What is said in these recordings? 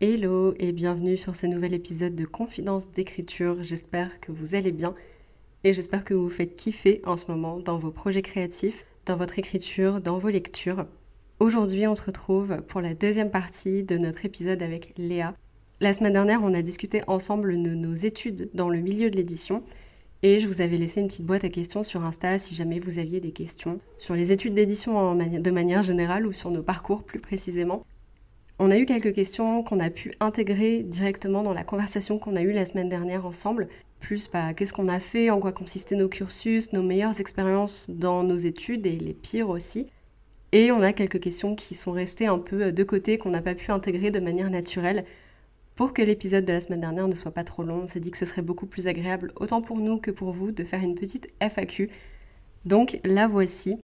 Hello et bienvenue sur ce nouvel épisode de Confidence d'écriture. J'espère que vous allez bien et j'espère que vous vous faites kiffer en ce moment dans vos projets créatifs, dans votre écriture, dans vos lectures. Aujourd'hui, on se retrouve pour la deuxième partie de notre épisode avec Léa. La semaine dernière, on a discuté ensemble de nos études dans le milieu de l'édition et je vous avais laissé une petite boîte à questions sur Insta si jamais vous aviez des questions sur les études d'édition de manière générale ou sur nos parcours plus précisément. On a eu quelques questions qu'on a pu intégrer directement dans la conversation qu'on a eue la semaine dernière ensemble. Plus, bah, qu'est-ce qu'on a fait, en quoi consistaient nos cursus, nos meilleures expériences dans nos études et les pires aussi. Et on a quelques questions qui sont restées un peu de côté, qu'on n'a pas pu intégrer de manière naturelle. Pour que l'épisode de la semaine dernière ne soit pas trop long, on s'est dit que ce serait beaucoup plus agréable, autant pour nous que pour vous, de faire une petite FAQ. Donc la voici.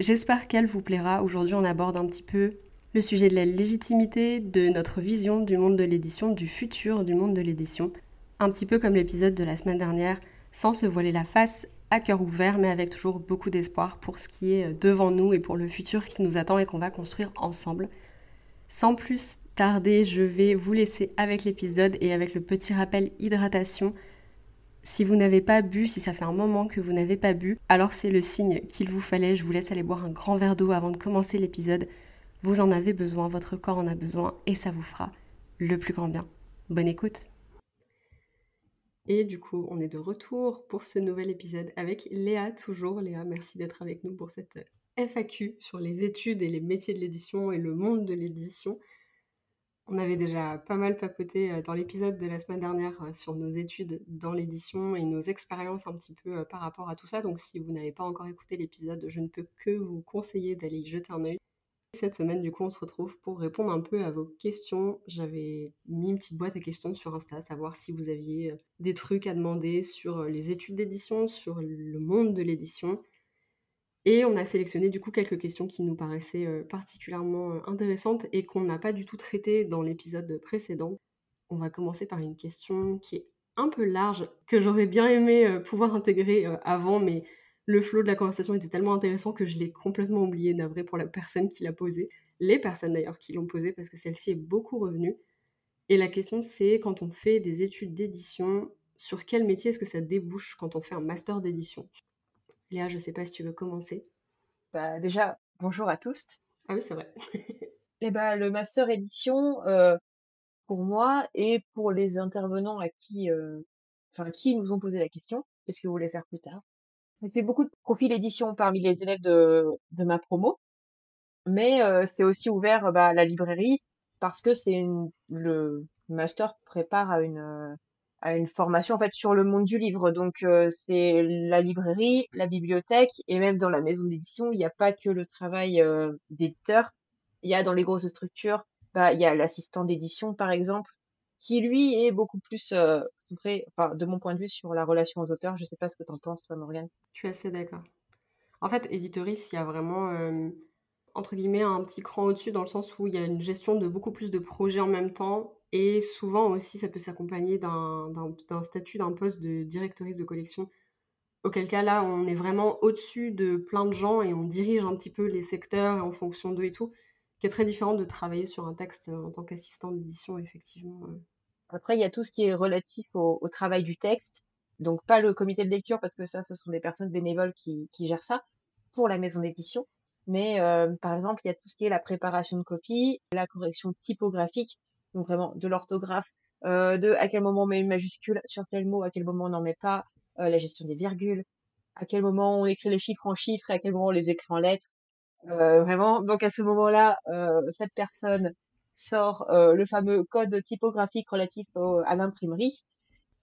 J'espère qu'elle vous plaira. Aujourd'hui, on aborde un petit peu le sujet de la légitimité, de notre vision du monde de l'édition, du futur du monde de l'édition. Un petit peu comme l'épisode de la semaine dernière, sans se voiler la face, à cœur ouvert, mais avec toujours beaucoup d'espoir pour ce qui est devant nous et pour le futur qui nous attend et qu'on va construire ensemble. Sans plus tarder, je vais vous laisser avec l'épisode et avec le petit rappel hydratation. Si vous n'avez pas bu, si ça fait un moment que vous n'avez pas bu, alors c'est le signe qu'il vous fallait. Je vous laisse aller boire un grand verre d'eau avant de commencer l'épisode. Vous en avez besoin, votre corps en a besoin et ça vous fera le plus grand bien. Bonne écoute Et du coup, on est de retour pour ce nouvel épisode avec Léa, toujours. Léa, merci d'être avec nous pour cette FAQ sur les études et les métiers de l'édition et le monde de l'édition. On avait déjà pas mal papoté euh, dans l'épisode de la semaine dernière euh, sur nos études dans l'édition et nos expériences un petit peu euh, par rapport à tout ça. Donc si vous n'avez pas encore écouté l'épisode, je ne peux que vous conseiller d'aller y jeter un œil. Cette semaine, du coup, on se retrouve pour répondre un peu à vos questions. J'avais mis une petite boîte à questions sur Insta, savoir si vous aviez euh, des trucs à demander sur euh, les études d'édition, sur le monde de l'édition. Et on a sélectionné du coup quelques questions qui nous paraissaient euh, particulièrement intéressantes et qu'on n'a pas du tout traitées dans l'épisode précédent. On va commencer par une question qui est un peu large, que j'aurais bien aimé pouvoir intégrer avant, mais le flot de la conversation était tellement intéressant que je l'ai complètement oublié, navré pour la personne qui l'a posé, les personnes d'ailleurs qui l'ont posé, parce que celle-ci est beaucoup revenue. Et la question c'est, quand on fait des études d'édition, sur quel métier est-ce que ça débouche quand on fait un master d'édition? Léa, je sais pas si tu veux commencer. Bah déjà, bonjour à tous. Ah oui, c'est vrai. eh bah, le master édition, euh, pour moi et pour les intervenants à qui, euh, enfin, qui nous ont posé la question, qu'est-ce que vous voulez faire plus tard? J'ai fait beaucoup de profils édition parmi les élèves de, de ma promo, mais euh, c'est aussi ouvert bah, à la librairie parce que c'est le master prépare à une euh, à une formation en fait sur le monde du livre. Donc euh, c'est la librairie, la bibliothèque et même dans la maison d'édition, il n'y a pas que le travail d'éditeur. Il y a dans les grosses structures, bah il y a l'assistant d'édition par exemple qui lui est beaucoup plus euh, centré, enfin, de mon point de vue, sur la relation aux auteurs. Je sais pas ce que tu en penses, toi, Morgane. Je suis assez d'accord. En fait, éditorice, il y a vraiment, entre guillemets, un petit cran au-dessus dans le sens où il y a une gestion de beaucoup plus de projets en même temps. Et souvent aussi, ça peut s'accompagner d'un statut, d'un poste de directrice de collection. Auquel cas, là, on est vraiment au-dessus de plein de gens et on dirige un petit peu les secteurs en fonction d'eux et tout, qui très différent de travailler sur un texte en tant qu'assistant d'édition, effectivement. Après, il y a tout ce qui est relatif au, travail du texte. Donc pas le comité de lecture parce que ça, ce sont des personnes bénévoles qui, gèrent ça pour la maison d'édition. Mais euh, par exemple, il y a tout ce qui est la préparation de copie, la correction typographique, donc vraiment de l'orthographe, euh, de à quel moment on met une majuscule sur tel mot, à quel moment on n'en met pas, euh, la gestion des virgules, à quel moment on écrit les chiffres en chiffres et à quel moment on les écrit en lettres. Vraiment, donc à ce moment-là, cette personne sort euh, le fameux code typographique relatif à l'imprimerie,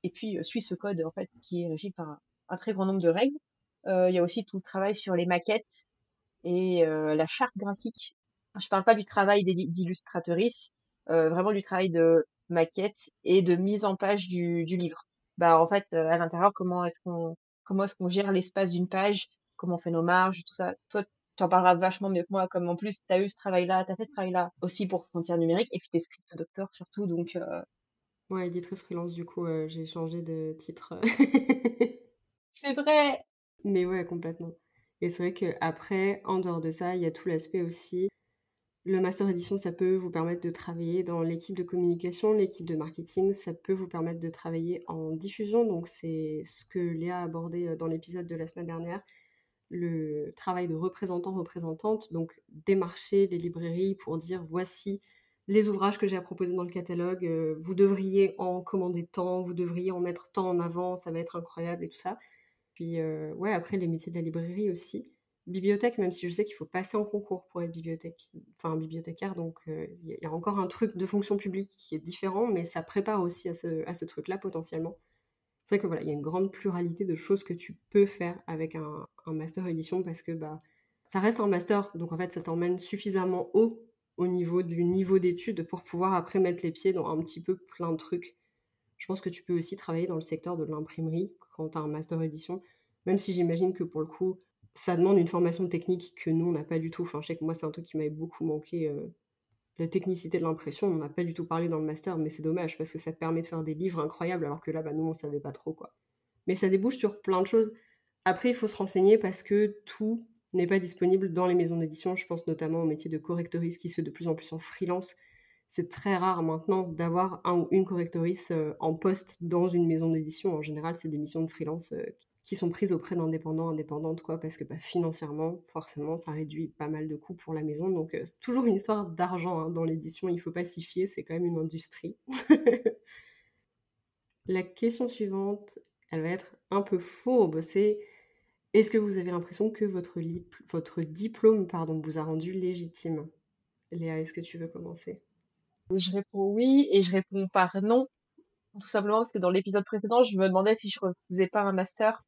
et puis euh, suit ce code en fait qui est régi par un, très grand nombre de règles. Euh, il y a aussi tout le travail sur les maquettes et la charte graphique. Je parle pas du travail d'illustratrice, vraiment du travail de maquette et de mise en page du, du livre. bah en fait à l'intérieur comment est-ce qu'on comment est-ce qu'on gère l'espace d'une page, comment on fait nos marges, tout ça. Toi, tu en parleras vachement mieux que moi, comme en plus tu as eu ce travail-là, tu as fait ce travail-là aussi pour Frontières numériques, et puis tu es script docteur surtout, donc. Ouais, éditrice freelance, du coup, j'ai changé de titre. c'est vrai. Mais ouais, complètement. Et c'est vrai qu'après, en dehors de ça, il y a tout l'aspect aussi. Le master édition, ça peut vous permettre de travailler dans l'équipe de communication, l'équipe de marketing, ça peut vous permettre de travailler en diffusion. Donc, c'est ce que Léa a abordé dans l'épisode de la semaine dernière le travail de représentant-représentante, donc démarcher les librairies pour dire voici les ouvrages que j'ai à proposer dans le catalogue, vous devriez en commander tant, vous devriez en mettre tant en avant, ça va être incroyable et tout ça. Puis, euh, ouais, après, les métiers de la librairie aussi. Bibliothèque, même si je sais qu'il faut passer en concours pour être bibliothèque, enfin bibliothécaire, donc euh, il y a encore un truc de fonction publique qui est différent, mais ça prépare aussi à ce, à ce truc-là potentiellement. C'est vrai que voilà, il y a une grande pluralité de choses que tu peux faire avec un, master édition parce que bah, ça reste un master, donc en fait ça t'emmène suffisamment haut au niveau du niveau d'études pour pouvoir après mettre les pieds dans un petit peu plein de trucs. Je pense que tu peux aussi travailler dans le secteur de l'imprimerie quand tu as un master édition, même si j'imagine que pour le coup, ça demande une formation technique que nous, on n'a pas du tout. Enfin, je sais que moi, c'est un truc qui m'avait beaucoup manqué. Euh, la technicité de l'impression, on n'a pas du tout parlé dans le master, mais c'est dommage parce que ça te permet de faire des livres incroyables alors que là, bah, nous, on savait pas trop quoi. Mais ça débouche sur plein de choses. Après, il faut se renseigner parce que tout n'est pas disponible dans les maisons d'édition. Je pense notamment au métier de correctoriste qui se fait de plus en plus en freelance c'est très rare maintenant d'avoir un ou une correctrice euh, en poste dans une maison d'édition. En général, c'est des missions de freelance euh, qui sont prises auprès d'indépendants, indépendantes, quoi, parce que bah, financièrement, forcément, ça réduit pas mal de coûts pour la maison. Donc, euh, c'est toujours une histoire d'argent hein, dans l'édition. Il ne faut pas s'y fier, c'est quand même une industrie. la question suivante, elle va être un peu fourbe. C'est est-ce que vous avez l'impression que votre, votre diplôme pardon, vous a rendu légitime? Léa, est-ce que tu veux commencer? Je réponds oui et je réponds par non. Tout simplement parce que dans l'épisode précédent, je me demandais si je refusais pas un master.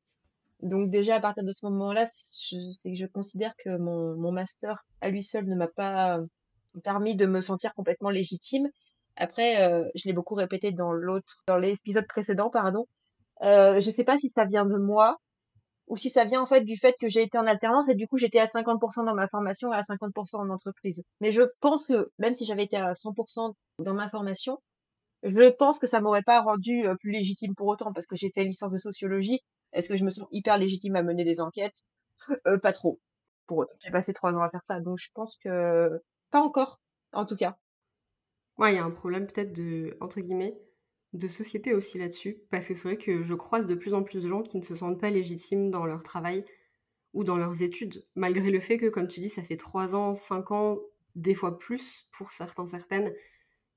Donc déjà à partir de ce moment-là, c'est que je considère que mon, master à lui seul ne m'a pas permis de me sentir complètement légitime. Après, euh, je l'ai beaucoup répété dans l'autre, dans l'épisode précédent, pardon. Euh, je sais pas si ça vient de moi ou si ça vient en fait du fait que j'ai été en alternance et du coup j'étais à 50% dans ma formation et à 50% en entreprise. Mais je pense que même si j'avais été à 100% dans ma formation, je pense que ça m'aurait pas rendu euh, plus légitime pour autant parce que j'ai fait licence de sociologie. Est-ce que je me sens hyper légitime à mener des enquêtes? Euh, Pas trop. Pour autant, j'ai passé trois ans à faire ça, donc je pense que pas encore, en tout cas. Ouais, il y a un problème peut-être de entre guillemets de société aussi là-dessus, parce que c'est vrai que je croise de plus en plus de gens qui ne se sentent pas légitimes dans leur travail ou dans leurs études, malgré le fait que, comme tu dis, ça fait 3 ans, 5 ans, des fois plus pour certains, certaines,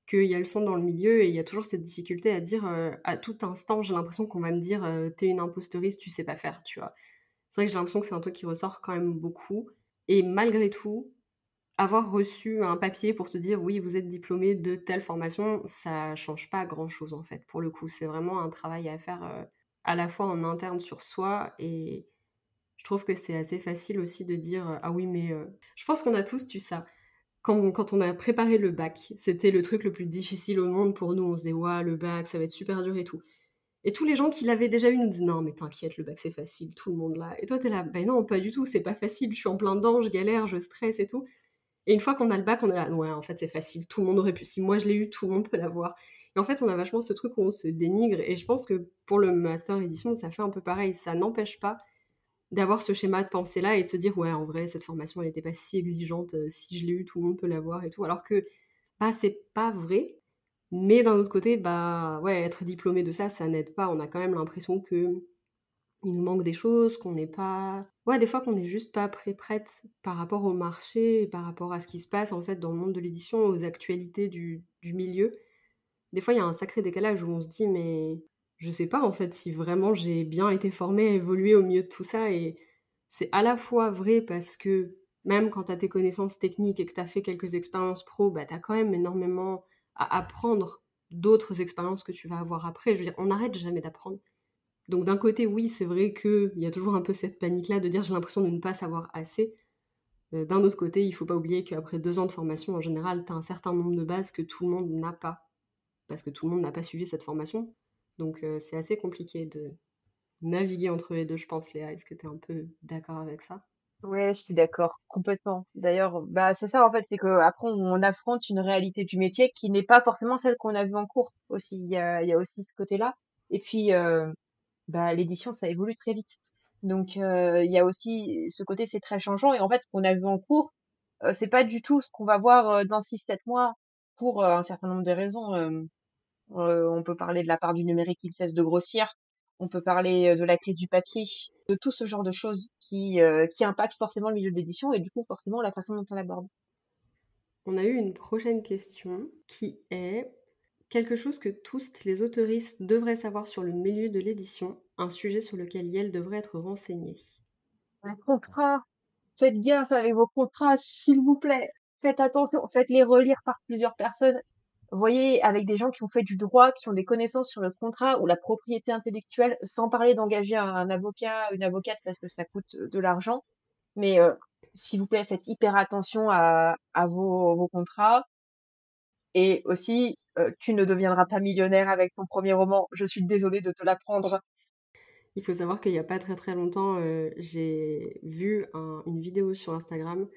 qu'il y a le son dans le milieu et il y a toujours cette difficulté à dire euh, à tout instant, j'ai l'impression qu'on va me dire euh, t'es une impostoriste, tu sais pas faire, tu vois. C'est vrai que j'ai l'impression que c'est un truc qui ressort quand même beaucoup. Et malgré tout, avoir reçu un papier pour te dire oui, vous êtes diplômé de telle formation, ça change pas grand chose en fait. Pour le coup, c'est vraiment un travail à faire euh, à la fois en interne sur soi et je trouve que c'est assez facile aussi de dire ah oui, mais je pense qu'on a tous tu ça. Quand, on a préparé le bac, c'était le truc le plus difficile au monde pour nous. On se disait ouais, le bac, ça va être super dur et tout. Et tous les gens qui l'avaient déjà eu nous disent non mais t'inquiète le bac c'est facile tout le monde là et toi t'es là ben non pas du tout c'est pas facile je suis en plein dedans je galère je stresse et tout et une fois qu'on a le bac, on est là, ouais, en fait, c'est facile, tout le monde aurait pu. Si moi je l'ai eu, tout le monde peut l'avoir. Et en fait, on a vachement ce truc où on se dénigre. Et je pense que pour le master édition, ça fait un peu pareil. Ça n'empêche pas d'avoir ce schéma de pensée-là et de se dire, ouais, en vrai, cette formation, elle n'était pas si exigeante. Euh, si je l'ai eu, tout le monde peut l'avoir et tout. Alors que, bah, c'est pas vrai. Mais d'un autre côté, bah, ouais, être diplômé de ça, ça n'aide pas. On a quand même l'impression que il nous manque des choses, qu'on n'est pas... Ouais, des fois qu'on n'est juste pas prêt prête par rapport au marché, par rapport à ce qui se passe en fait dans le monde de l'édition, aux actualités du, du milieu. Des fois, il y a un sacré décalage où on se dit, mais je sais pas en fait si vraiment j'ai bien été formée à évoluer au milieu de tout ça. Et c'est à la fois vrai parce que même quand tu as tes connaissances techniques et que tu as fait quelques expériences pro, bah, tu as quand même énormément à apprendre d'autres expériences que tu vas avoir après. Je veux dire, on n'arrête jamais d'apprendre. Donc d'un côté, oui, c'est vrai qu'il y a toujours un peu cette panique-là de dire j'ai l'impression de ne pas savoir assez. Euh, d'un autre côté, il faut pas oublier qu'après deux ans de formation, en général, tu as un certain nombre de bases que tout le monde n'a pas. Parce que tout le monde n'a pas suivi cette formation. Donc c'est assez compliqué de naviguer entre les deux, je pense, Léa. Est-ce que tu un peu d'accord avec ça? Ouais, je suis d'accord, complètement. D'ailleurs, bah c'est ça en fait, c'est que après on affronte une réalité du métier qui n'est pas forcément celle qu'on a vue en cours aussi. Il y a, aussi ce côté-là. Et puis, euh, bah l'édition, ça évolue très vite. Donc euh, il y a aussi ce côté, c'est très changeant. Et en fait, ce qu'on a vu en cours, euh, c'est pas du tout ce qu'on va voir euh, dans 6-7 mois pour euh, un certain nombre de raisons. Euh, on peut parler de la part du numérique qui ne cesse de grossir. On peut parler de la crise du papier, de tout ce genre de choses qui, qui impactent forcément le milieu de l'édition et du coup forcément la façon dont on l'aborde. On a eu une prochaine question qui est quelque chose que tous les autoristes devraient savoir sur le milieu de l'édition, un sujet sur lequel Yel devrait être renseigné. Un contrat. Faites gaffe avec vos contrats, s'il vous plaît. Faites attention, faites-les relire par plusieurs personnes. Voyez, avec des gens qui ont fait du droit, qui ont des connaissances sur le contrat ou la propriété intellectuelle, sans parler d'engager un, avocat, une avocate parce que ça coûte de l'argent. Mais euh, s'il vous plaît, faites hyper attention à, vos, contrats. Et aussi, euh, tu ne deviendras pas millionnaire avec ton premier roman. Je suis désolée de te l'apprendre. Il faut savoir qu'il n'y a pas très très longtemps, euh, j'ai vu une vidéo sur Instagram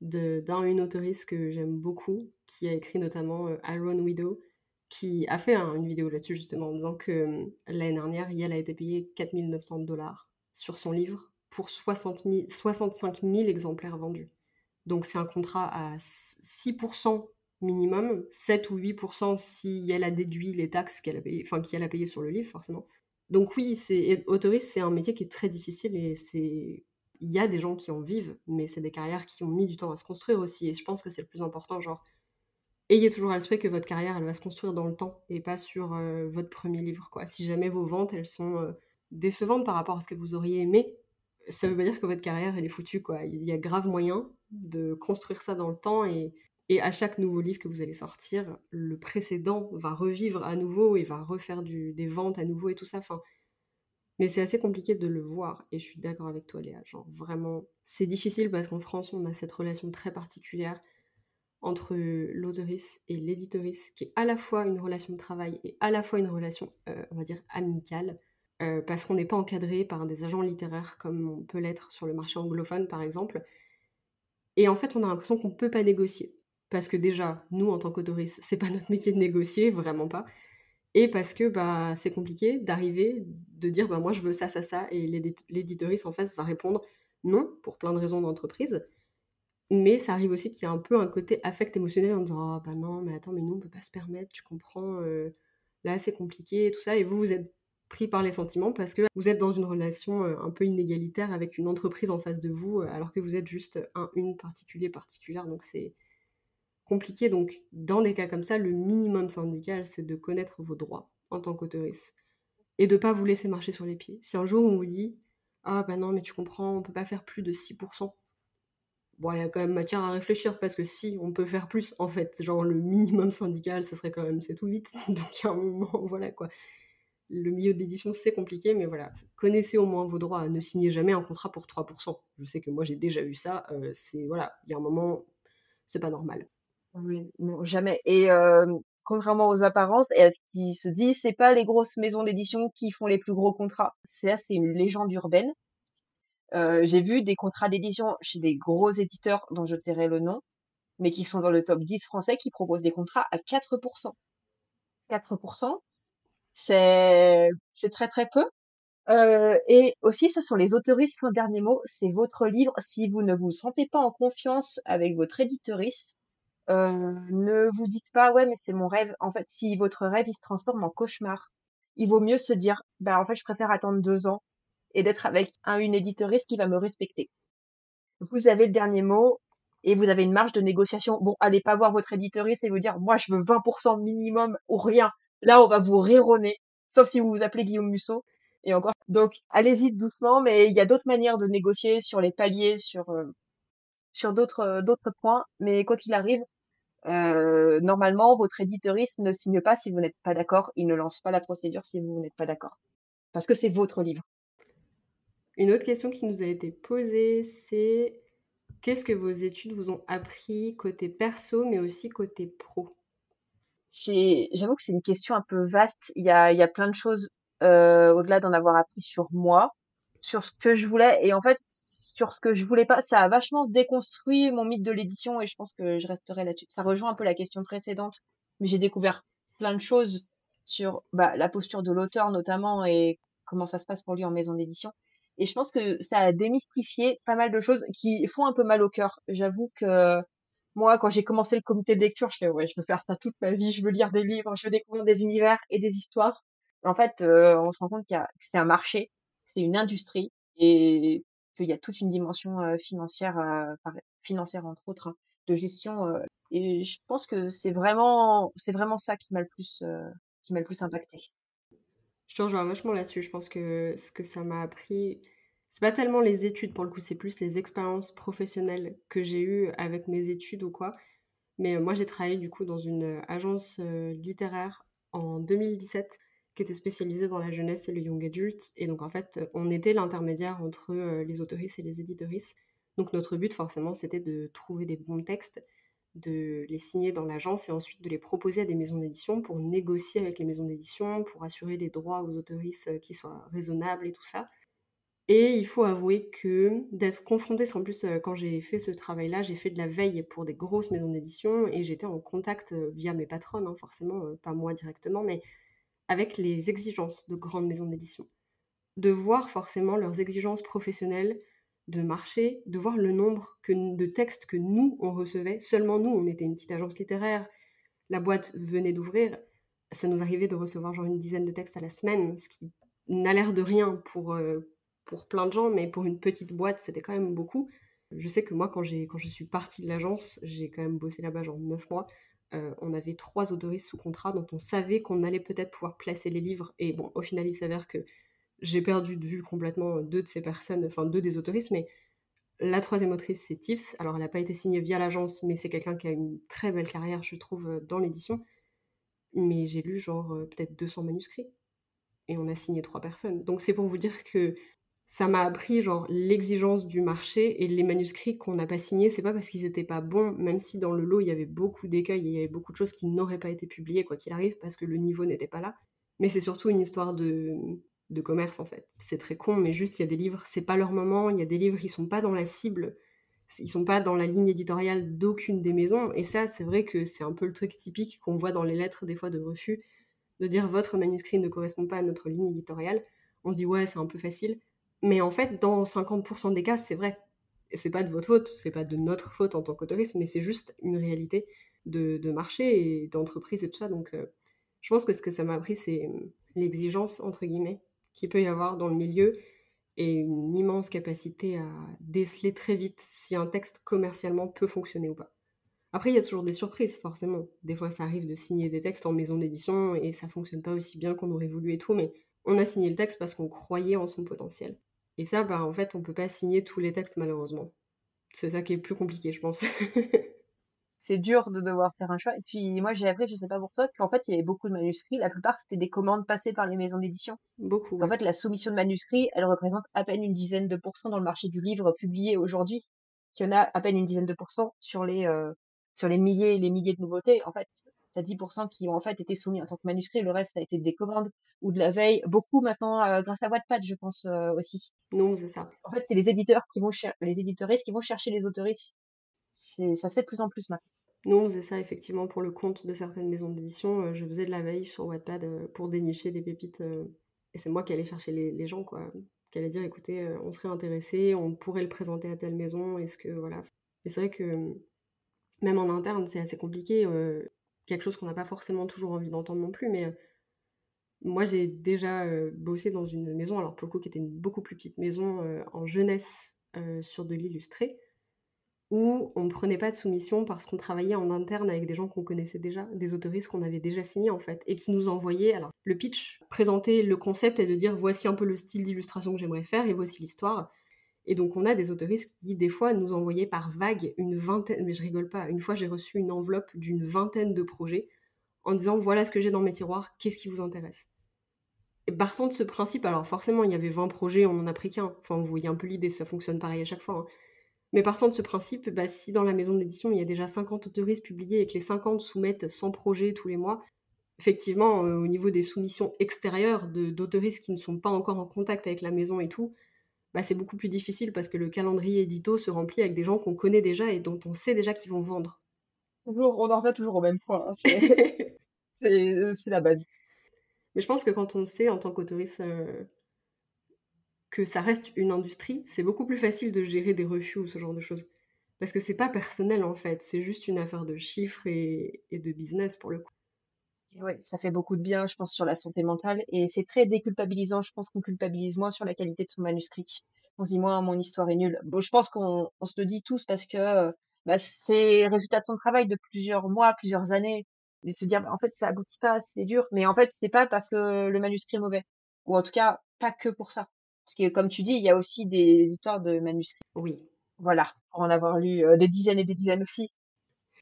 d'un une autoriste que j'aime beaucoup, qui a écrit notamment euh, Iron Widow, qui a fait une vidéo là-dessus justement en disant que l'année dernière, Yale a été payée 4900 dollars sur son livre pour 60 65 000 exemplaires vendus. Donc c'est un contrat à 6% minimum, 7 ou 8% si elle a déduit les taxes qu'elle a payées, enfin qu'elle a payé sur le livre forcément. Donc oui, c'est autoriste, c'est un métier qui est très difficile et c'est il y a des gens qui en vivent, mais c'est des carrières qui ont mis du temps à se construire aussi et je pense que c'est le plus important genre ayez toujours à l'esprit que votre carrière elle va se construire dans le temps et pas sur euh, votre premier livre quoi. Si jamais vos ventes elles sont euh, décevantes par rapport à ce que vous auriez aimé, ça veut pas dire que votre carrière elle est foutue quoi. Il y a grave moyen de construire ça dans le temps et à chaque nouveau livre que vous allez sortir, le précédent va revivre à nouveau et va refaire des ventes à nouveau et tout ça. Enfin, mais c'est assez compliqué de le voir. Et je suis d'accord avec toi, Léa. Genre, vraiment, c'est difficile parce qu'en France, on a cette relation très particulière entre l'auteurice et l'éditorice, qui est à la fois une relation de travail et à la fois une relation, euh, on va dire, amicale. Euh, parce qu'on n'est pas encadré par des agents littéraires comme on peut l'être sur le marché anglophone, par exemple. Et en fait, on a l'impression qu'on ne peut pas négocier. Parce que déjà, nous, en tant qu'autoristes, c'est pas notre métier de négocier, vraiment pas. Et parce que bah, c'est compliqué d'arriver, de dire bah, moi je veux ça, ça, ça, et l'éditoriste en face va répondre non, pour plein de raisons d'entreprise. Mais ça arrive aussi qu'il y a un peu un côté affect émotionnel en disant oh, bah non, mais attends, mais nous on peut pas se permettre, tu comprends, euh, là c'est compliqué, tout ça. Et vous, vous êtes pris par les sentiments parce que vous êtes dans une relation euh, un peu inégalitaire avec une entreprise en face de vous, euh, alors que vous êtes juste un, une particulier, particulière. Donc c'est compliqué. Donc, dans des cas comme ça, le minimum syndical, c'est de connaître vos droits en tant qu'autoriste et de pas vous laisser marcher sur les pieds. Si un jour on vous dit Ah, bah non, mais tu comprends, on peut pas faire plus de 6%. Bon, il y a quand même matière à réfléchir parce que si, on peut faire plus en fait. Genre, le minimum syndical, ça serait quand même, c'est tout vite. Donc, il y a un moment, voilà quoi. Le milieu d'édition, c'est compliqué, mais voilà, connaissez au moins vos droits. Ne signez jamais un contrat pour 3%. Je sais que moi, j'ai déjà vu ça. Euh, c'est voilà, il y a un moment, c'est pas normal. Oui, non, jamais. Et euh, contrairement aux apparences et à ce qui se dit, c'est pas les grosses maisons d'édition qui font les plus gros contrats. C'est c'est une légende urbaine. Euh, j'ai vu des contrats d'édition chez des gros éditeurs dont je tairai le nom, mais qui sont dans le top 10 français qui proposent des contrats à 4%. 4%, c'est c'est très très peu. Euh, et aussi, ce sont les autoristes qui ont le dernier mot. C'est votre livre. Si vous ne vous sentez pas en confiance avec votre éditoriste, euh, ne vous dites pas ouais mais c'est mon rêve. En fait, si votre rêve il se transforme en cauchemar, il vaut mieux se dire bah en fait je préfère attendre deux ans et d'être avec un une éditoriste qui va me respecter. Vous avez le dernier mot et vous avez une marge de négociation. Bon, allez pas voir votre éditoriste et vous dire moi je veux 20% minimum ou rien. Là on va vous rironner, sauf si vous vous appelez Guillaume Musso. Et encore. Donc allez-y doucement, mais il y a d'autres manières de négocier sur les paliers, sur euh, sur d'autres euh, d'autres points. Mais quoi qu'il arrive, euh, normalement, votre éditoriste ne signe pas si vous n'êtes pas d'accord. Il ne lance pas la procédure si vous n'êtes pas d'accord. Parce que c'est votre livre. Une autre question qui nous a été posée, c'est qu'est-ce que vos études vous ont appris côté perso, mais aussi côté pro? J'avoue que c'est une question un peu vaste. Il y a, il y a plein de choses euh, au-delà d'en avoir appris sur moi, sur ce que je voulais et en fait sur ce que je voulais pas. Ça a vachement déconstruit mon mythe de l'édition et je pense que je resterai là-dessus. Ça rejoint un peu la question précédente, mais j'ai découvert plein de choses sur bah, la posture de l'auteur notamment et comment ça se passe pour lui en maison d'édition. Et je pense que ça a démystifié pas mal de choses qui font un peu mal au cœur. J'avoue que moi, quand j'ai commencé le comité de lecture, je fais ouais, je veux faire ça toute ma vie, je veux lire des livres, je veux découvrir des univers et des histoires. En fait, euh, on se rend compte qu'il y a, que c'est un marché, c'est une industrie et qu'il y a toute une dimension financière, financière entre autres, hein, de gestion. et je pense que c'est vraiment, c'est vraiment ça qui m'a le plus, qui m'a le plus impacté. Je te rejoins vachement là-dessus. Je pense que ce que ça m'a appris, c'est pas tellement les études pour le coup, c'est plus les expériences professionnelles que j'ai eues avec mes études ou quoi. Mais moi, j'ai travaillé du coup dans une agence littéraire en 2017 qui était spécialisée dans la jeunesse et le young adult. Et donc, en fait, on était l'intermédiaire entre les autoristes et les éditoristes. Donc, notre but, forcément, c'était de trouver des bons textes de les signer dans l'agence et ensuite de les proposer à des maisons d'édition pour négocier avec les maisons d'édition, pour assurer les droits aux autoristes euh, qui soient raisonnables et tout ça. Et il faut avouer que d'être confrontée, en plus euh, quand j'ai fait ce travail-là, j'ai fait de la veille pour des grosses maisons d'édition et j'étais en contact euh, via mes patronnes, hein, forcément, pas moi directement, mais avec les exigences de grandes maisons d'édition. De voir forcément leurs exigences professionnelles, de marché, de voir le nombre de textes que nous, on recevait. Seulement nous, on était une petite agence littéraire, la boîte venait d'ouvrir, ça nous arrivait de recevoir genre une dizaine de textes à la semaine, ce qui n'a l'air de rien pour, euh, pour plein de gens, mais pour une petite boîte, c'était quand même beaucoup. Je sais que moi, quand, quand je suis partie de l'agence, j'ai quand même bossé là-bas genre 9 mois. Euh, on avait trois autoristes sous contrat dont on savait qu'on allait peut-être pouvoir placer les livres. Et bon, au final, il s'avère que j'ai perdu de vue complètement deux de ces personnes, enfin deux des autoristes, mais la troisième autrice, c'est Tiffs. Alors, elle n'a pas été signée via l'agence, mais c'est quelqu'un qui a une très belle carrière, je trouve, dans l'édition. Mais j'ai lu genre euh, peut-être 200 manuscrits. Et on a signé trois personnes. Donc, c'est pour vous dire que ça m'a appris genre l'exigence du marché et les manuscrits qu'on n'a pas signés, c'est pas parce qu'ils étaient pas bons, même si dans le lot il y avait beaucoup d'écueils il y avait beaucoup de choses qui n'auraient pas été publiées quoi qu'il arrive parce que le niveau n'était pas là. Mais c'est surtout une histoire de de commerce en fait. C'est très con, mais juste il y a des livres, c'est pas leur moment, il y a des livres qui sont pas dans la cible, ils sont pas dans la ligne éditoriale d'aucune des maisons, et ça c'est vrai que c'est un peu le truc typique qu'on voit dans les lettres des fois de refus, de dire votre manuscrit ne correspond pas à notre ligne éditoriale. On se dit ouais c'est un peu facile, mais en fait dans 50% des cas c'est vrai. C'est pas de votre faute, c'est pas de notre faute en tant qu'autoriste, mais c'est juste une réalité de, marché et d'entreprise et tout ça. Donc euh, je pense que ce que ça m'a appris c'est l'exigence entre guillemets qu'il peut y avoir dans le milieu et une immense capacité à déceler très vite si un texte commercialement peut fonctionner ou pas. Après, il y a toujours des surprises, forcément. Des fois, ça arrive de signer des textes en maison d'édition et ça fonctionne pas aussi bien qu'on aurait voulu et tout, mais on a signé le texte parce qu'on croyait en son potentiel. Et ça, bah, en fait, on peut pas signer tous les textes, malheureusement. C'est ça qui est plus compliqué, je pense. c'est dur de devoir faire un choix. Et puis moi j'ai appris, je sais pas pour toi, qu'en fait il y avait beaucoup de manuscrits. La plupart c'était des commandes passées par les maisons d'édition. Beaucoup. En fait la soumission de manuscrits, elle représente à peine une dizaine de pourcents dans le marché du livre publié aujourd'hui. Qu'il y en a à peine une dizaine de pourcents sur les euh, sur les milliers et les milliers de nouveautés. En fait, t'as 10% qui ont en fait été soumis en tant que manuscrits. Le reste ça a été des commandes ou de la veille. Beaucoup maintenant euh, grâce à Wattpad, je pense euh, aussi. Non, c'est ça. En fait, c'est les éditeurs qui vont les éditeuristes qui vont chercher les autoristes ça se fait de plus en plus maintenant. Nous, on faisait ça effectivement pour le compte de certaines maisons d'édition. Euh, je faisais de la veille sur Wattpad pour dénicher des pépites. Et c'est moi qui allais chercher les, gens, quoi. Qui allait dire, écoutez, on serait intéressé, on pourrait le présenter à telle maison. Est-ce que, voilà. Et c'est vrai que même en interne, c'est assez compliqué. Quelque chose qu'on n'a pas forcément toujours envie d'entendre non plus. Mais moi, j'ai déjà bossé dans une maison, alors pour le coup, qui était une beaucoup plus petite maison en jeunesse sur de l'illustré où on ne prenait pas de soumission parce qu'on travaillait en interne avec des gens qu'on connaissait déjà, des autoristes qu'on avait déjà signés en fait, et qui nous envoyaient alors le pitch, présenter le concept et de dire voici un peu le style d'illustration que j'aimerais faire et voici l'histoire. Et donc on a des autoristes qui des fois nous envoyaient par vague une vingtaine, mais je rigole pas, une fois j'ai reçu une enveloppe d'une vingtaine de projets en disant voilà ce que j'ai dans mes tiroirs, qu'est-ce qui vous intéresse? Et partant de ce principe, alors forcément il y avait 20 projets, on en a pris qu'un, enfin vous voyez un peu l'idée, ça fonctionne pareil à chaque fois, hein. Mais partant de ce principe, bah, si dans la maison d'édition, il y a déjà 50 autoristes publiés et que les 50 soumettent 100 projets tous les mois, effectivement, euh, au niveau des soumissions extérieures d'autoristes qui ne sont pas encore en contact avec la maison et tout, bah, c'est beaucoup plus difficile parce que le calendrier édito se remplit avec des gens qu'on connaît déjà et dont on sait déjà qu'ils vont vendre. Toujours, on en revient toujours au même point. Hein, c'est la base. Mais je pense que quand on sait en tant qu'autoriste euh, que ça reste une industrie, c'est beaucoup plus facile de gérer des refus ou ce genre de choses. Parce que c'est pas personnel en fait, c'est juste une affaire de chiffres et, de business pour le coup. Oui, ça fait beaucoup de bien, je pense, sur la santé mentale. Et c'est très déculpabilisant. Je pense qu'on culpabilise moins sur la qualité de son manuscrit. On se dit, moi, mon histoire est nulle. Bon, je pense qu'on se le dit tous parce que bah, c'est résultat de son travail de plusieurs mois, plusieurs années. Et se dire, bah, en fait, ça aboutit pas, c'est dur. Mais en fait, c'est pas parce que le manuscrit est mauvais. Ou en tout cas, pas que pour ça. Parce que, comme tu dis, il y a aussi des histoires de manuscrits. Oui. Voilà, pour en avoir lu euh, des dizaines et des dizaines aussi.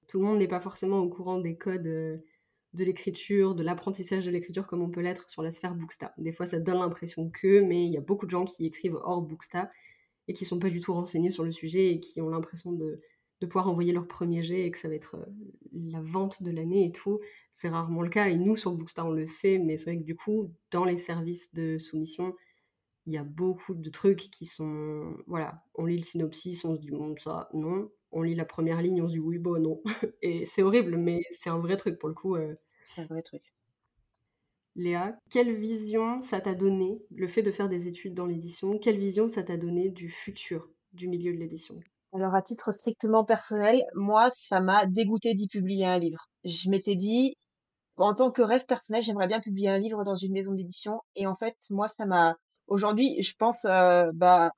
Tout le monde n'est pas forcément au courant des codes euh, de l'écriture, de l'apprentissage de l'écriture comme on peut l'être sur la sphère Booksta. Des fois, ça donne l'impression que, mais il y a beaucoup de gens qui écrivent hors Booksta et qui sont pas du tout renseignés sur le sujet et qui ont l'impression de, de pouvoir envoyer leur premier jet et que ça va être euh, la vente de l'année et tout. C'est rarement le cas. Et nous, sur Booksta, on le sait, mais c'est vrai que du coup, dans les services de soumission, il y a beaucoup de trucs qui sont. Voilà, on lit le synopsis, on se dit bon, ça, non. On lit la première ligne, on se dit oui, bon, non. Et c'est horrible, mais c'est un vrai truc pour le coup. Euh. C'est un vrai truc. Léa, quelle vision ça t'a donné, le fait de faire des études dans l'édition, quelle vision ça t'a donné du futur du milieu de l'édition? Alors, à titre strictement personnel, moi, ça m'a dégoûté d'y publier un livre. Je m'étais dit, en tant que rêve personnel, j'aimerais bien publier un livre dans une maison d'édition. Et en fait, moi, ça m'a Aujourd'hui, je pense, euh, bah,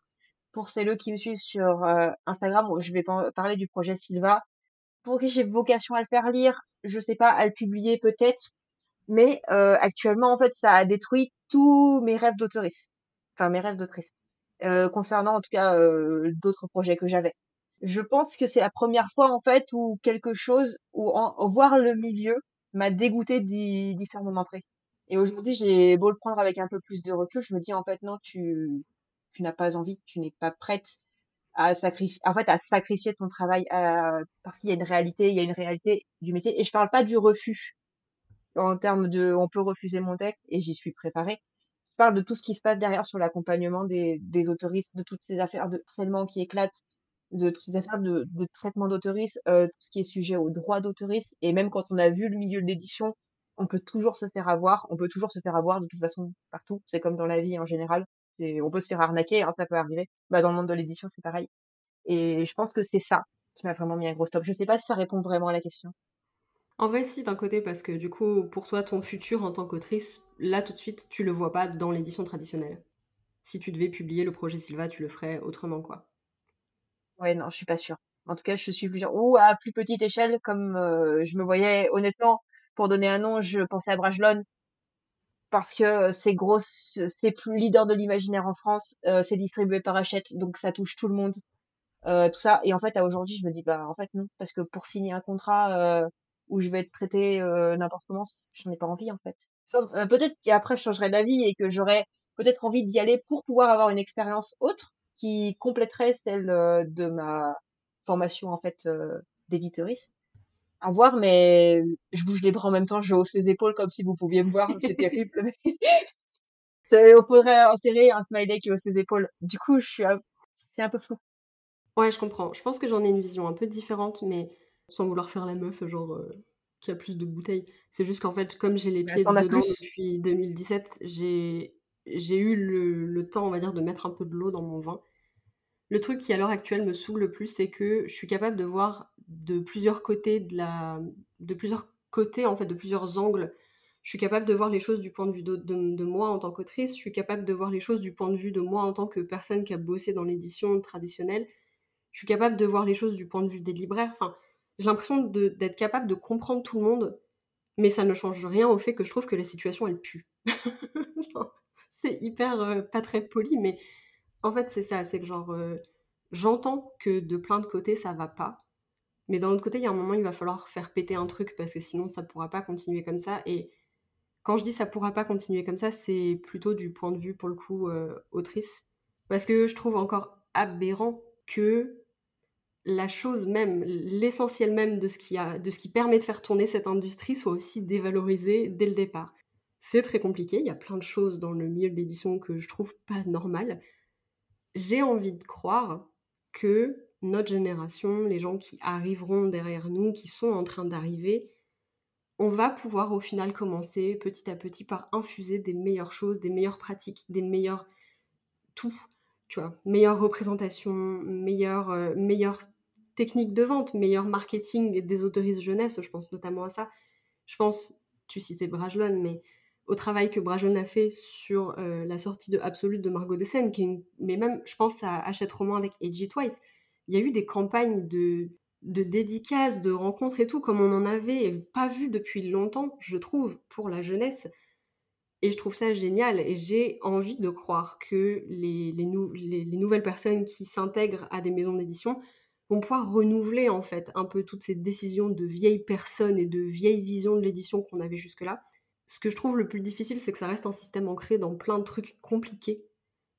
pour celles qui me suivent sur euh, Instagram, je vais parler du projet Silva. Pour qui j'ai vocation à le faire lire, je sais pas, à le publier peut-être, mais euh, actuellement, en fait, ça a détruit tous mes rêves d'autrice. Enfin, mes rêves d'autrice. concernant en tout cas d'autres projets que j'avais. Je pense que c'est la première fois en fait où quelque chose, ou voir le milieu, m'a dégoûté d'y faire mon entrée. Et aujourd'hui, j'ai beau le prendre avec un peu plus de recul, je me dis en fait non, tu tu n'as pas envie, tu n'es pas prête à sacrifier en fait à sacrifier ton travail parce qu'il y a une réalité, il y a une réalité du métier et je parle pas du refus en termes de on peut refuser mon texte et j'y suis préparée. Je parle de tout ce qui se passe derrière sur l'accompagnement des autoristes, de toutes ces affaires de harcèlement qui éclatent, de toutes ces affaires de, traitement d'autoristes, euh, tout ce qui est sujet au droit d'autoristes et même quand on a vu le milieu de l'édition on peut toujours se faire avoir, on peut toujours se faire avoir de toute façon partout. C'est comme dans la vie en général. On peut se faire arnaquer, hein, ça peut arriver. Bah, dans le monde de l'édition, c'est pareil. Et je pense que c'est ça qui m'a vraiment mis un gros stop. Je sais pas si ça répond vraiment à la question. En vrai, si, d'un côté, parce que du coup, pour toi, ton futur en tant qu'autrice, là, tout de suite, tu le vois pas dans l'édition traditionnelle. Si tu devais publier le projet Silva, tu le ferais autrement, quoi. Ouais, non, je suis pas sûre. En tout cas, je suis plus ou à plus petite échelle, comme euh, je me voyais honnêtement pour donner un nom, je pensais à Brajlon parce que c'est gros, c'est plus leader de l'imaginaire en France, euh, c'est distribué par Hachette, donc ça touche tout le monde, euh, tout ça. Et en fait, à aujourd'hui, je me dis bah en fait non, parce que pour signer un contrat euh, où je vais être traité n'importe comment, j'en ai pas envie en fait. peut-être qu'après je changerai d'avis et que j'aurais peut-être envie d'y aller pour pouvoir avoir une expérience autre qui compléterait celle de ma formation en fait à voir, mais je bouge les bras en même temps, je hausse les épaules comme si vous pouviez me voir, c'est terrible. on pourrait insérer un smiley qui hausse les épaules. Du coup, je suis, c'est un peu flou. Ouais, je comprends. Je pense que j'en ai une vision un peu différente, mais sans vouloir faire la meuf, genre euh, qui a plus de bouteilles. C'est juste qu'en fait, comme j'ai les pieds dedans depuis 2017, j'ai j'ai eu le, le, temps, on va dire, de mettre un peu de l'eau dans mon vin. Le truc qui à l'heure actuelle me saoule le plus, c'est que je suis capable de voir de plusieurs côtés de plusieurs côtés en fait, de plusieurs angles. Je suis capable de voir les choses du point de vue de, de, moi en tant qu'autrice. Je suis capable de voir les choses du point de vue de moi en tant que personne qui a bossé dans l'édition traditionnelle. Je suis capable de voir les choses du point de vue des libraires. Enfin, j'ai l'impression d'être capable de comprendre tout le monde, mais ça ne change rien au fait que je trouve que la situation elle pue. c'est hyper euh, pas très poli, mais en fait c'est ça, c'est que genre euh, j'entends que de plein de côtés ça va pas, mais d'un autre côté, il y a un moment, il va falloir faire péter un truc parce que sinon, ça pourra pas continuer comme ça. Et quand je dis ça pourra pas continuer comme ça, c'est plutôt du point de vue, pour le coup, euh, autrice. Parce que je trouve encore aberrant que la chose même, l'essentiel même de ce, qui a, de ce qui permet de faire tourner cette industrie soit aussi dévalorisé dès le départ. C'est très compliqué, il y a plein de choses dans le milieu de l'édition que je trouve pas normales. J'ai envie de croire que notre génération, les gens qui arriveront derrière nous, qui sont en train d'arriver, on va pouvoir au final commencer petit à petit par infuser des meilleures choses, des meilleures pratiques, des meilleurs tout, tu vois, meilleure représentation, meilleure, euh, technique de vente, meilleur marketing des autoristes jeunesse, je pense notamment à ça. Je pense, tu citais Brajlon, mais au travail que Brajlon a fait sur euh, la sortie de Absolute de Margot de Seine, mais même, je pense à Achète Roman avec AG Twice, il y a eu des campagnes de, dédicaces, de rencontres et tout, comme on en avait pas vu depuis longtemps, je trouve, pour la jeunesse. Et je trouve ça génial. Et j'ai envie de croire que les, nouvelles personnes qui s'intègrent à des maisons d'édition vont pouvoir renouveler en fait un peu toutes ces décisions de vieilles personnes et de vieilles visions de l'édition qu'on avait jusque-là. Ce que je trouve le plus difficile, c'est que ça reste un système ancré dans plein de trucs compliqués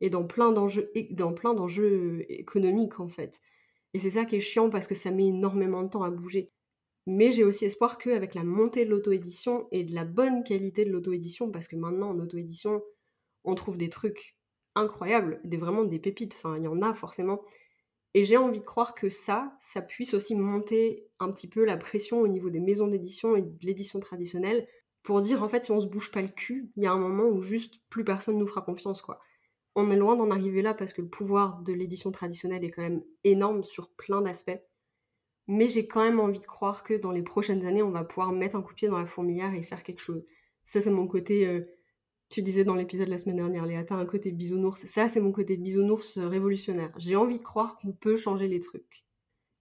et dans plein d'enjeux, dans plein d'enjeux économiques en fait. Et c'est ça qui est chiant parce que ça met énormément de temps à bouger. Mais j'ai aussi espoir qu'avec la montée de l'auto-édition et de la bonne qualité de l'auto-édition, parce que maintenant en auto-édition, on trouve des trucs incroyables, des, vraiment des pépites, enfin il y en a forcément. Et j'ai envie de croire que ça, ça puisse aussi monter un petit peu la pression au niveau des maisons d'édition et de l'édition traditionnelle pour dire en fait si on se bouge pas le cul, il y a un moment où juste plus personne nous fera confiance quoi on est loin d'en arriver là parce que le pouvoir de l'édition traditionnelle est quand même énorme sur plein d'aspects. Mais j'ai quand même envie de croire que dans les prochaines années, on va pouvoir mettre un coup de pied dans la fourmilière et faire quelque chose. Ça, c'est mon côté. Euh, tu disais dans l'épisode de la semaine dernière, Léa, t'as un côté bisounours. Ça, c'est mon côté bisounours révolutionnaire. J'ai envie de croire qu'on peut changer les trucs.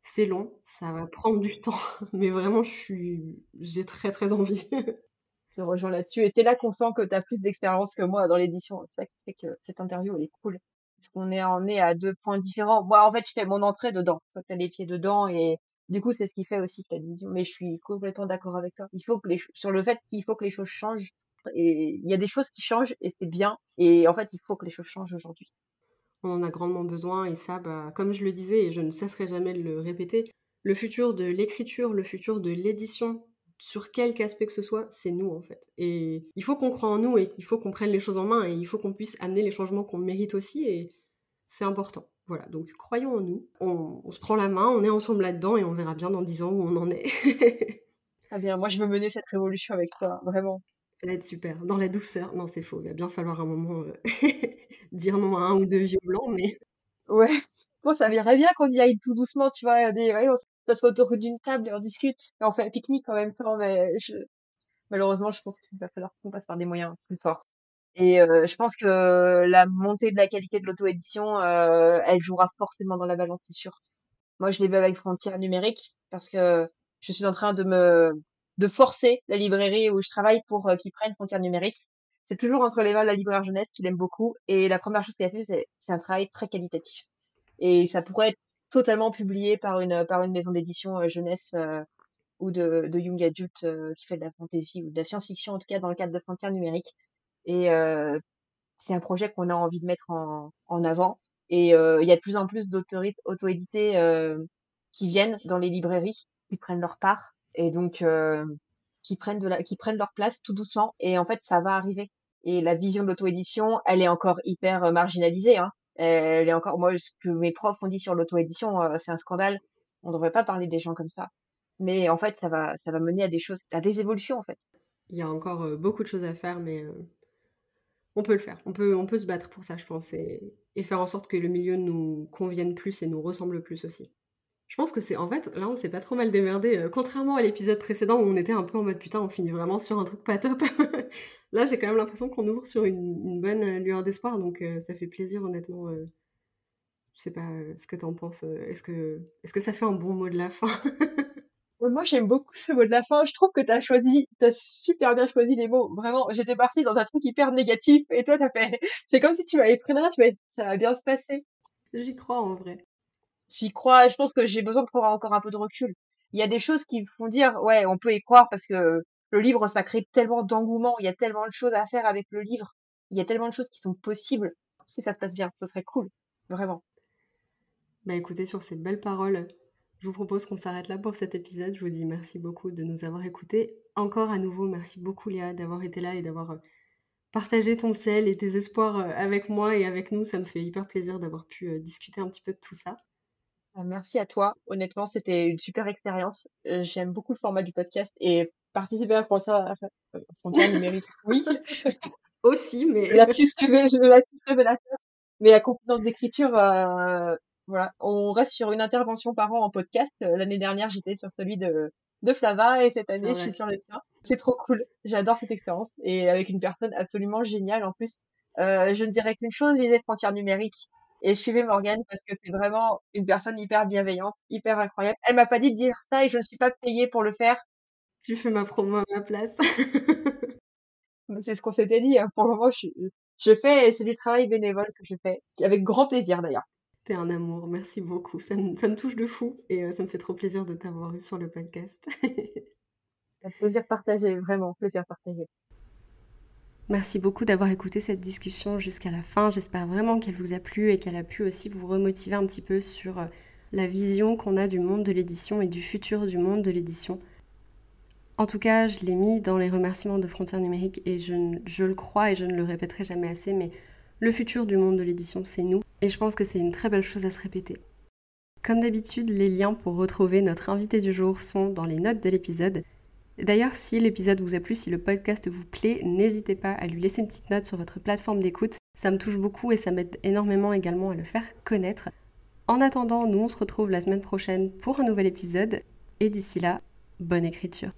C'est long, ça va prendre du temps, mais vraiment, je suis, j'ai très très envie. je rejoins là-dessus. Et c'est là qu'on sent que tu as plus d'expérience que moi dans l'édition. C'est ça qui fait que cette interview, elle est cool. Parce qu'on est en est à deux points différents. Moi, en fait, je fais mon entrée dedans. Toi, t'as les pieds dedans et du coup, c'est ce qui fait aussi ta vision. Mais je suis complètement d'accord avec toi. Il faut que les, sur le fait qu'il faut que les choses changent. Et il y a des choses qui changent et c'est bien. Et en fait, il faut que les choses changent aujourd'hui. On en a grandement besoin et ça, bah, comme je le disais et je ne cesserai jamais de le répéter, le futur de l'écriture, le futur de l'édition, sur quelque aspect que ce soit, c'est nous en fait. Et il faut qu'on croit en nous et qu'il faut qu'on prenne les choses en main et il faut qu'on puisse amener les changements qu'on mérite aussi et c'est important. Voilà, donc croyons en nous, on, se prend la main, on est ensemble là-dedans et on verra bien dans dix ans où on en est. Très bien, moi je veux mener cette révolution avec toi, vraiment. Ça va être super, dans la douceur. Non, c'est faux, il va bien falloir un moment euh, dire non à un ou deux vieux blancs, mais... Ouais, bon, ça virait bien qu'on y aille tout doucement, tu vois, des, ça soit autour d'une table et on discute. Et on fait un pique-nique en même temps mais je... malheureusement je pense qu'il va falloir qu'on passe par des moyens plus forts. Et euh, je pense que la montée de la qualité de l'auto-édition euh, elle jouera forcément dans la balance c'est sûr. Moi je l'ai vu avec Frontières numériques parce que je suis en train de me de forcer la librairie où je travaille pour euh, qu'ils prennent Frontières numériques. C'est toujours entre les mains de la libraire jeunesse qui l'aime beaucoup et la première chose qu'elle a fait c'est un travail très qualitatif et ça pourrait être totalement publié par une par une maison d'édition euh, jeunesse euh, ou de, de young adult euh, qui fait de la fantasy ou de la science-fiction en tout cas dans le cadre de Frontières numériques. Et c'est un projet qu'on a envie de mettre en, en avant. Et il y a de plus en plus d'autoristes auto-édités qui viennent dans les librairies qui prennent leur part et donc qui prennent de la qui prennent leur place tout doucement. Et en fait ça va arriver. Et la vision d'auto-édition elle est encore hyper marginalisée hein elle est encore, moi, ce que mes profs ont dit sur l'auto-édition, euh, c'est un scandale. On devrait pas parler des gens comme ça. Mais en fait, ça va, ça va mener à des choses, à des évolutions, en fait. Il y a encore euh, beaucoup de choses à faire, mais euh, on peut le faire. On peut, on peut se battre pour ça, je pense, et, et faire en sorte que le milieu nous convienne plus et nous ressemble plus aussi. Je pense que c'est en fait là on s'est pas trop mal démerdé contrairement à l'épisode précédent où on était un peu en mode putain on finit vraiment sur un truc pas top. là j'ai quand même l'impression qu'on ouvre sur une, bonne euh, lueur d'espoir donc euh, ça fait plaisir honnêtement. je sais pas ce que t'en penses. Est-ce que est-ce que ça fait un bon mot de la fin? Moi j'aime beaucoup ce mot de la fin. Je trouve que t'as choisi t'as super bien choisi les mots. Vraiment j'étais partie dans un truc hyper négatif et toi t'as fait c'est comme si tu m'avais pris là tu m'avais ça va bien se passer. J'y crois en vrai s'y crois. Je pense que j'ai besoin de prendre encore un peu de recul. Il y a des choses qui me font dire, ouais, on peut y croire parce que le livre, ça crée tellement d'engouement. Il y a tellement de choses à faire avec le livre. Il y a tellement de choses qui sont possibles. Si ça se passe bien, ce serait cool. Vraiment. Bah écoutez, sur ces belles paroles, Je vous propose qu'on s'arrête là pour cet épisode. Je vous dis merci beaucoup de nous avoir écoutés. Encore à nouveau, merci beaucoup Léa d'avoir été là et d'avoir euh, partagé ton sel et tes espoirs euh, avec moi et avec nous. Ça me fait hyper plaisir d'avoir pu euh, discuter un petit peu de tout ça. Merci à toi. Honnêtement, c'était une super expérience. J'aime beaucoup le format du podcast et participer à la frontière, numérique. Oui. Aussi, mais. La révélateur. Mais la confidence d'écriture, voilà, on reste sur une intervention par an en podcast. Euh, l'année dernière, j'étais sur celui de, de Flava et cette année, je suis sur les tiens. C'est trop cool. J'adore cette expérience et avec une personne absolument géniale en plus. Euh, je ne dirais qu'une chose, les frontières numériques et je suivais Morgane parce que c'est vraiment une personne hyper bienveillante, hyper incroyable. Elle m'a pas dit de dire ça et je ne suis pas payée pour le faire. Tu fais ma promo à ma place. c'est ce qu'on s'était dit. Hein. Pour le moment, je, je fais, c'est du travail bénévole que je fais, avec grand plaisir d'ailleurs. T'es un amour, merci beaucoup. Ça me, touche de fou et euh, ça me fait trop plaisir de t'avoir eu sur le podcast. plaisir partagé, vraiment, plaisir partagé. Merci beaucoup d'avoir écouté cette discussion jusqu'à la fin. J'espère vraiment qu'elle vous a plu et qu'elle a pu aussi vous remotiver un petit peu sur euh, la vision qu'on a du monde de l'édition et du futur du monde de l'édition. En tout cas, je l'ai mis dans les remerciements de Frontières Numériques et je, le crois et je ne le répéterai jamais assez, mais le futur du monde de l'édition, c'est nous, et je pense que c'est une très belle chose à se répéter. Comme d'habitude, les liens pour retrouver notre invité du jour sont dans les notes de l'épisode. D'ailleurs, si l'épisode vous a plu, si le podcast vous plaît, n'hésitez pas à lui laisser une petite note sur votre plateforme d'écoute. Ça me touche beaucoup et ça m'aide énormément également à le faire connaître. En attendant, nous on se retrouve la semaine prochaine pour un nouvel épisode. Et d'ici là, bonne écriture.